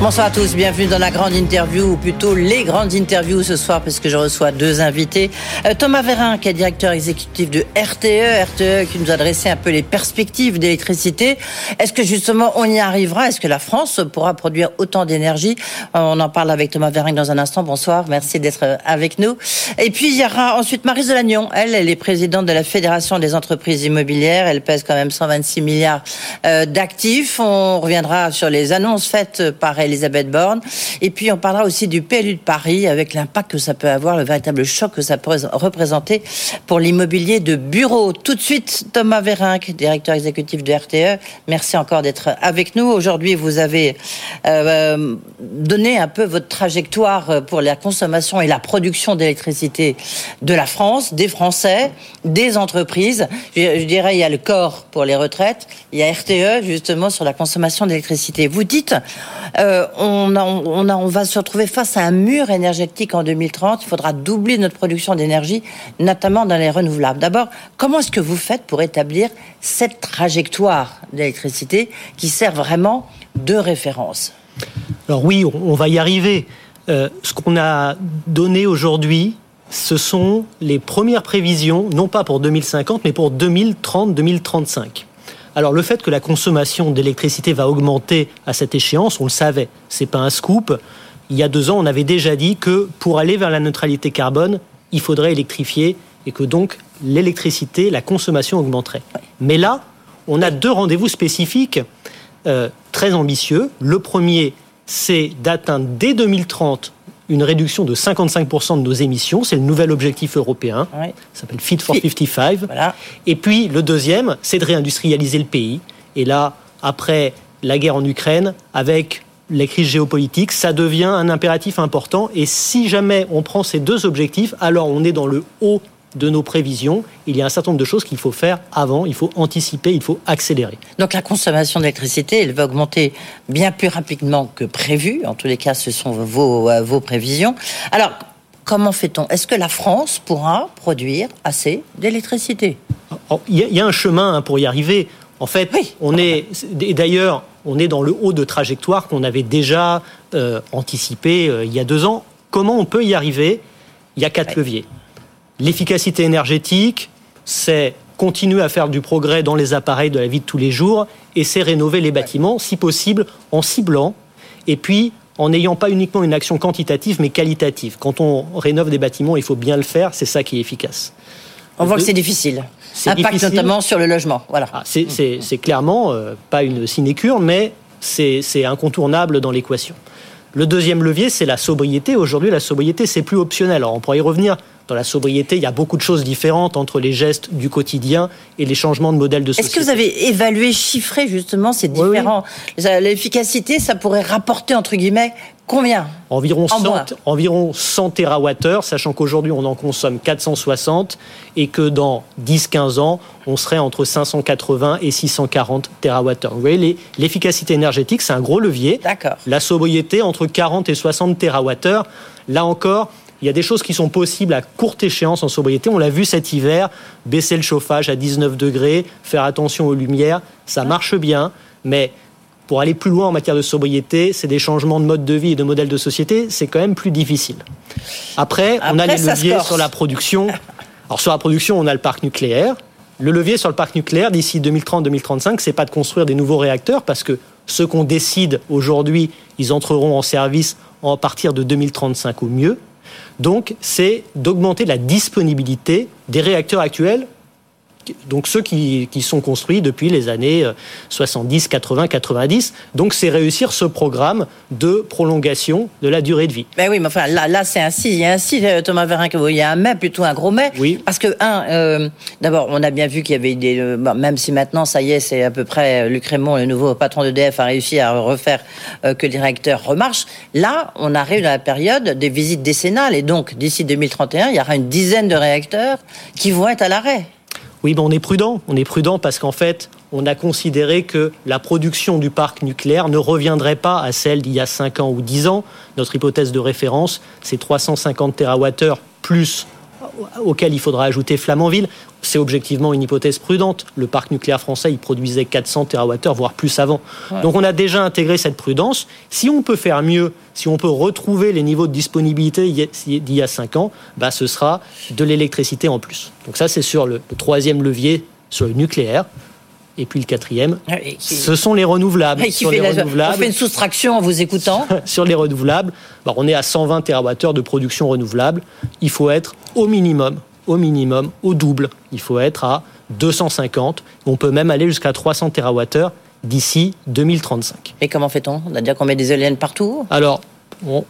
Bonsoir à tous, bienvenue dans la grande interview, ou plutôt les grandes interviews ce soir, puisque je reçois deux invités. Euh, Thomas Vérin, qui est directeur exécutif de RTE, RTE qui nous a dressé un peu les perspectives d'électricité. Est-ce que justement on y arrivera? Est-ce que la France pourra produire autant d'énergie? Euh, On en parle avec Thomas Vérin dans un instant. Bonsoir, merci d'être euh, avec nous. Et puis il y aura ensuite Marise Delagnon. Elle, elle est présidente de la Fédération des entreprises immobilières. Elle pèse quand même 126 milliards d'actifs. On reviendra sur les annonces faites par elle Elisabeth Borne. Et puis, on parlera aussi du PLU de Paris avec l'impact que ça peut avoir, le véritable choc que ça peut représenter pour l'immobilier de bureau. Tout de suite, Thomas Vérinck, directeur exécutif de RTE. Merci encore d'être avec nous. Aujourd'hui, vous avez euh, donné un peu votre trajectoire pour la consommation et la production d'électricité de la France, des Français, des entreprises. Je, dirais, il y a le corps pour les retraites, il y a RTE justement sur la consommation d'électricité. Vous dites, euh, euh, on, va se retrouver face à un mur énergétique en 2030. Il faudra doubler notre production d'énergie, notamment dans les renouvelables. D'abord, comment est-ce que vous faites pour établir cette trajectoire d'électricité qui sert vraiment de référence? Alors oui, on, va y arriver. Euh, ce qu'on a donné aujourd'hui, ce sont les premières prévisions, non pas pour 2050, mais pour 2030-2035. Alors le fait que la consommation d'électricité va augmenter à cette échéance, on le savait. C'est pas un scoop. Il y a deux ans, on avait déjà dit que pour aller vers la neutralité carbone, il faudrait électrifier et que donc l'électricité, la consommation augmenterait. Mais là, on a deux rendez-vous spécifiques euh, très ambitieux. Le premier, c'est d'atteindre dès 2030 une réduction de 55% de nos émissions. C'est le nouvel objectif européen. Ça s'appelle Fit for 55. Et puis le deuxième, c'est de réindustrialiser le pays. Et là, après la guerre en Ukraine, avec les crises géopolitiques, ça devient un impératif important. Et si jamais on prend ces deux objectifs, alors on est dans le haut de nos prévisions, il y a un certain nombre de choses qu'il faut faire avant, il faut anticiper, il faut accélérer. Donc la consommation d'électricité, elle va augmenter bien plus rapidement que prévu. En tous les cas, ce sont vos, euh, vos prévisions. Alors, comment fait-on? Est-ce que la France pourra produire assez d'électricité? Oh, Il y, a un chemin hein, pour y arriver. En fait, on est, d'ailleurs, on est dans le haut de trajectoire qu'on avait déjà euh, anticipé euh, il y a deux ans. Comment on peut y arriver? Il y a quatre leviers. L'efficacité énergétique, c'est continuer à faire du progrès dans les appareils de la vie de tous les jours et c'est rénover les bâtiments, si possible, en ciblant et puis en n'ayant pas uniquement une action quantitative mais qualitative. Quand on rénove des bâtiments, il faut bien le faire, c'est ça qui est efficace. On voit que c'est difficile. Impact notamment sur le logement. Voilà. Ah, c'est clairement euh, pas une sinécure, mais c'est incontournable dans l'équation. Le deuxième levier, c'est la sobriété. Aujourd'hui, la sobriété, c'est plus optionnel. Alors, on pourrait y revenir dans la sobriété, il y a beaucoup de choses différentes entre les gestes du quotidien et les changements de modèle de société. Est-ce que vous avez évalué, chiffré justement ces différents... L'efficacité, ça pourrait rapporter, entre guillemets, Combien? Environ 100, environ 100 TWh, sachant qu'aujourd'hui on en consomme 460 et que dans 10-15 ans, on serait entre 580 et 640 TWh. Vous voyez, l'efficacité énergétique, c'est un gros levier. D'accord. La sobriété, entre 40 et 60 TWh. Là encore, il y a des choses qui sont possibles à courte échéance en sobriété. On l'a vu cet hiver, baisser le chauffage à 19 degrés, faire attention aux lumières, ça marche bien, mais pour aller plus loin en matière de sobriété, c'est des changements de mode de vie et de modèle de société, c'est quand même plus difficile. Après, on a les leviers sur la production. Alors sur la production, on a le parc nucléaire. Le levier sur le parc nucléaire d'ici 2030-2035, c'est pas de construire des nouveaux réacteurs parce que ceux qu'on décide aujourd'hui, ils entreront en service à partir de 2035 au mieux. Donc, c'est d'augmenter la disponibilité des réacteurs actuels donc ceux qui, qui, sont construits depuis les années 70, 80, 90. Donc c'est réussir ce programme de prolongation de la durée de vie. Ben oui, mais enfin là, là c'est ainsi, il y a ainsi euh, Thomas Vérin, il y a un mais plutôt un gros mais. Oui. Parce que un, euh, d'abord on a bien vu qu'il y avait des, euh, même si maintenant ça y est, c'est à peu près Luc Raymond, le nouveau patron d'EDF, a réussi à refaire que les réacteurs remarchent. Là, on arrive dans la période des visites décennales et donc d'ici 2031, il y aura une dizaine de réacteurs qui vont être à l'arrêt. Oui, ben on est prudent. On est prudent parce qu'en fait, on a considéré que la production du parc nucléaire ne reviendrait pas à celle d'il y a 5 ans ou 10 ans. Notre hypothèse de référence, c'est 350 TWh plus auquel il faudra ajouter Flamanville. C'est objectivement une hypothèse prudente. Le parc nucléaire français, il produisait 400 TWh, voire plus avant. Donc on a déjà intégré cette prudence. Si on peut faire mieux, si on peut retrouver les niveaux de disponibilité d'il y a 5 ans, bah, ce sera de l'électricité en plus. Donc ça, c'est sur le, troisième levier, sur le nucléaire. Et puis le quatrième, ah, ce sont les renouvelables. Sur les renouvelables. On fait une soustraction en vous écoutant. sur les renouvelables, bah, on est à 120 TWh de production renouvelable. Il faut être au minimum, au minimum, au double. Il faut être à 250. On peut même aller jusqu'à 300 TWh d'ici 2035. Et comment fait-on? On a dire qu'on met des éoliennes partout? Alors, on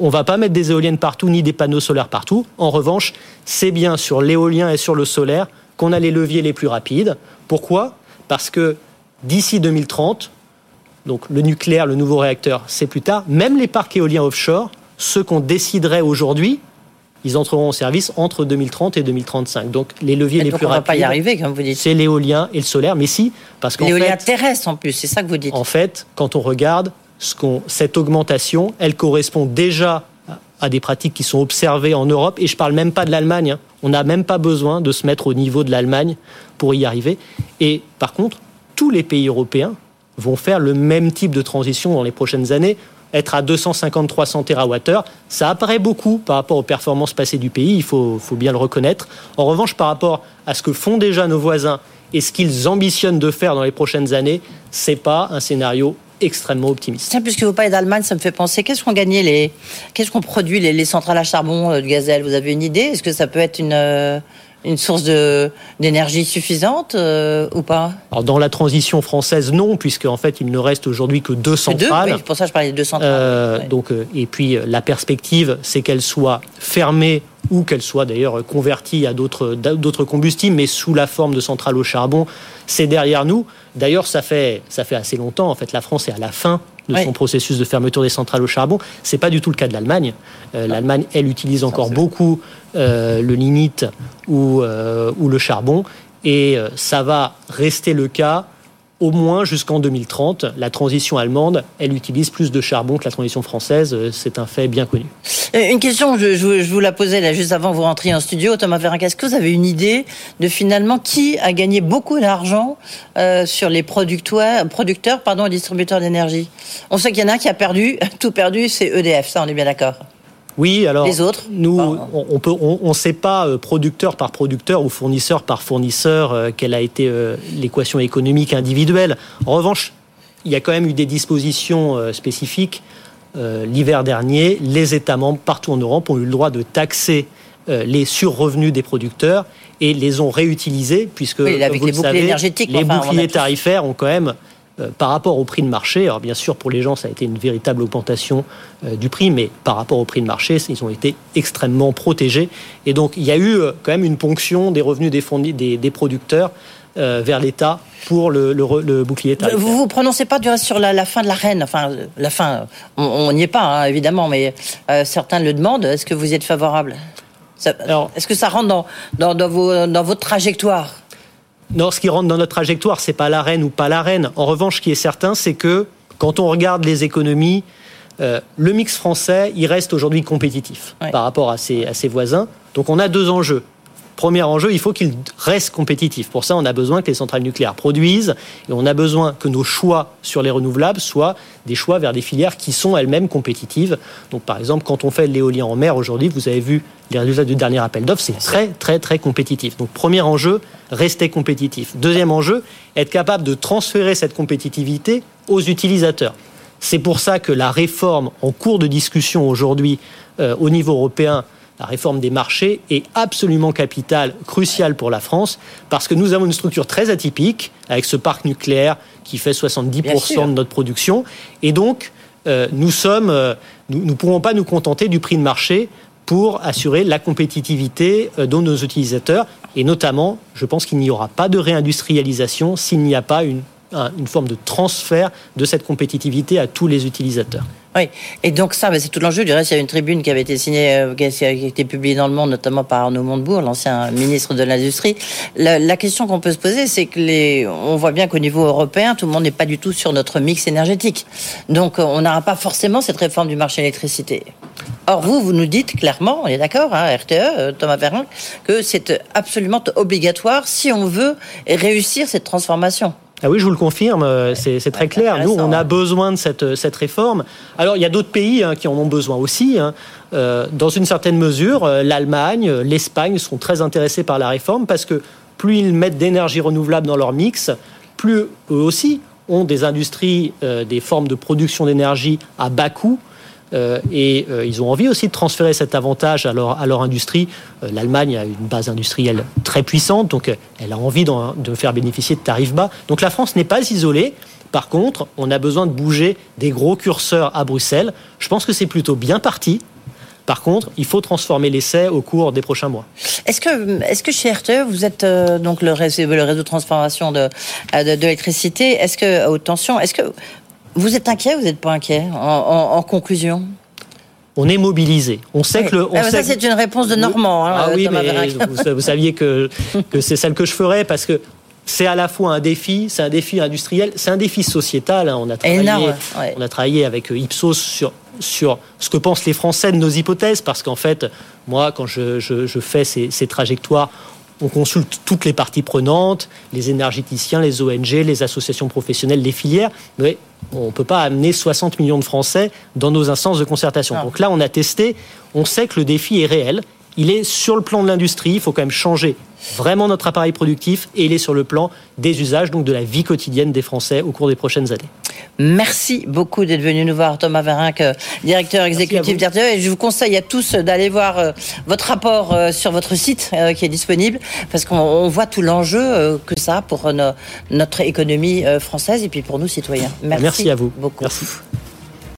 ne va pas mettre des éoliennes partout ni des panneaux solaires partout. En revanche, c'est bien sur l'éolien et sur le solaire qu'on a les leviers les plus rapides. Pourquoi? Parce que d'ici 2030, donc le nucléaire, le nouveau réacteur, c'est plus tard, même les parcs éoliens offshore, ceux qu'on déciderait aujourd'hui, ils entreront en service entre 2030 et 2035. Donc les leviers les plus rapides. On va pas y arriver, comme vous dites. C'est l'éolien et le solaire, mais si, parce qu'en L'éolien terrestre en plus, c'est ça que vous dites. En fait, quand on regarde ce cette augmentation, elle correspond déjà à des pratiques qui sont observées en Europe, et je parle même pas de l'Allemagne. Hein. On n'a même pas besoin de se mettre au niveau de l'Allemagne pour y arriver. Et par contre, tous les pays européens vont faire le même type de transition dans les prochaines années. Être à 250-300 TWh, ça apparaît beaucoup par rapport aux performances passées du pays, il faut, faut bien le reconnaître. En revanche, par rapport à ce que font déjà nos voisins et ce qu'ils ambitionnent de faire dans les prochaines années, c'est pas un scénario extrêmement optimiste. Tiens, puisque vous parlez d'Allemagne, ça me fait penser, qu'est-ce qu'on gagnait les, qu'est-ce qu'on produit les, centrales à charbon euh, de gazelle? Vous avez une idée? Est-ce que ça peut être une, euh, une source d'énergie suffisante euh, ou pas? Alors dans la transition française, non, puisque en fait il ne reste aujourd'hui que deux centrales. Deux, oui, pour ça je parlais de deux centrales. Donc et puis la perspective, c'est qu'elles soient fermées ou qu'elles soient d'ailleurs converties à d'autres combustibles, mais sous la forme de centrales au charbon. C'est derrière nous. D'ailleurs, ça fait, ça fait assez longtemps. En fait, la France est à la fin de son processus de fermeture des centrales au charbon. C'est pas du tout le cas de l'Allemagne. Euh, L'Allemagne, elle, utilise encore beaucoup euh, le lignite ou, euh, ou le charbon. Et ça va rester le cas au moins jusqu'en 2030. La transition allemande, elle utilise plus de charbon que la transition française. C'est un fait bien connu. Euh, une question, je, vous la posais là juste avant que vous rentriez en studio. Thomas Vérinck, est-ce que vous avez une idée de finalement qui a gagné beaucoup d'argent euh, sur les producteurs, et distributeurs d'énergie? On sait qu'il y en a un qui a perdu, tout perdu, c'est EDF, ça on est bien d'accord oui, alors les autres, nous, on peut, on, sait pas euh, producteur par producteur ou fournisseur par fournisseur euh, quelle a été euh, l'équation économique individuelle. En revanche, il y a quand même eu des dispositions spécifiques. L'hiver dernier, les États membres partout en Europe ont eu le droit de taxer les surrevenus des producteurs et les ont réutilisés puisque vous les le savez, les boucliers tarifaires ont quand même euh, par rapport au prix de marché, alors bien sûr pour les gens ça a été une véritable augmentation euh, du prix, mais par rapport au prix de marché, ils ont été extrêmement protégés. Et donc il y a eu euh, quand même une ponction des revenus des, des, producteurs vers l'État pour le, bouclier tarifaire. Vous vous prononcez pas du reste sur la, fin de la reine, enfin la fin, on n'y est pas hein, évidemment, mais certains le demandent. Est-ce que vous y êtes favorable? Est-ce que ça rentre dans, dans, dans votre trajectoire? Non, ce qui rentre dans notre trajectoire, c'est pas la reine ou pas la reine. En revanche, ce qui est certain, c'est que quand on regarde les économies, euh, le mix français, il reste aujourd'hui compétitif par rapport à ses, à ses voisins. Donc on a deux enjeux. Premier enjeu, il faut qu'il reste compétitif. Pour ça, on a besoin que les centrales nucléaires produisent et on a besoin que nos choix sur les renouvelables soient des choix vers des filières qui sont elles-mêmes compétitives. Donc, par exemple, quand on fait l'éolien en mer aujourd'hui, vous avez vu les résultats du dernier appel d'offres, c'est très, très, très compétitif. Donc, premier enjeu, rester compétitif. Deuxième enjeu, être capable de transférer cette compétitivité aux utilisateurs. C'est pour ça que la réforme en cours de discussion aujourd'hui euh, au niveau européen la réforme des marchés est absolument capitale, cruciale pour la France, parce que nous avons une structure très atypique, avec ce parc nucléaire qui fait 70% de notre production. Et donc, euh, nous sommes, euh, nous ne pourrons pas nous contenter du prix de marché pour assurer la compétitivité euh, de nos utilisateurs. Et notamment, je pense qu'il n'y aura pas de réindustrialisation s'il n'y a pas une une forme de transfert de cette compétitivité à tous les utilisateurs. Oui, et donc ça, bah, c'est tout l'enjeu. Du reste, il y a une tribune qui avait été signée, euh, qui a été publiée dans le Monde, notamment par Arnaud Montebourg, l'ancien ministre de l'Industrie. La, question qu'on peut se poser, c'est que les, on voit bien qu'au niveau européen, tout le monde n'est pas du tout sur notre mix énergétique. Donc, on n'aura pas forcément cette réforme du marché de l'électricité. Or, vous, vous nous dites clairement, on est d'accord, hein, RTE, euh, Thomas Perrin, que c'est absolument obligatoire si on veut réussir cette transformation. Ah oui, je vous le confirme, euh, c'est très clair. Nous, on a besoin de cette, cette réforme. Alors, il y a d'autres pays hein, qui en ont besoin aussi. Hein. Euh, dans une certaine mesure, euh, l'Allemagne, l'Espagne sont très intéressés par la réforme parce que plus ils mettent d'énergie renouvelable dans leur mix, plus eux aussi ont des industries, des formes de production d'énergie à bas coût euh, et euh, ils ont envie aussi de transférer cet avantage à leur, industrie. Euh, L'Allemagne a une base industrielle très puissante, donc elle a envie de faire bénéficier de tarifs bas. Donc la France n'est pas isolée. Par contre, on a besoin de bouger des gros curseurs à Bruxelles. Je pense que c'est plutôt bien parti. Par contre, il faut transformer l'essai au cours des prochains mois. Est-ce que, est que chez RTE, vous êtes donc le réseau, le réseau de transformation de, de, l'électricité Est-ce que haute tension Est-ce que vous êtes inquiet ou vous n'êtes pas inquiet en, conclusion? On est mobilisé. On sait que le. On ah, ça, c'est une réponse de Normand. Hein, ah oui, mais vous, saviez que, que c'est celle que je ferais parce que c'est à la fois un défi, c'est un défi industriel, c'est un défi sociétal. Hein. On, a travaillé, on a travaillé avec euh, Ipsos sur, sur ce que pensent les Français de nos hypothèses, parce qu'en fait, moi, quand je, je, fais ces, ces, trajectoires, on consulte toutes les parties prenantes, les énergéticiens, les ONG, les associations professionnelles, les filières, mais on ne peut pas amener 60 millions de Français dans nos instances de concertation. Donc là, on a testé, on sait que le défi est réel, il est sur le plan de l'industrie, il faut quand même changer vraiment notre appareil productif et il est sur le plan des usages, donc de la vie quotidienne des Français au cours des prochaines années. Merci beaucoup d'être venu nous voir, Thomas Varinck, directeur exécutif d'RTE. Et je vous conseille à tous d'aller voir euh, votre rapport euh, sur votre site euh, qui est disponible, parce qu'on voit tout l'enjeu que ça a pour notre économie française et puis pour nous citoyens. Merci, Merci à vous. Beaucoup. Merci.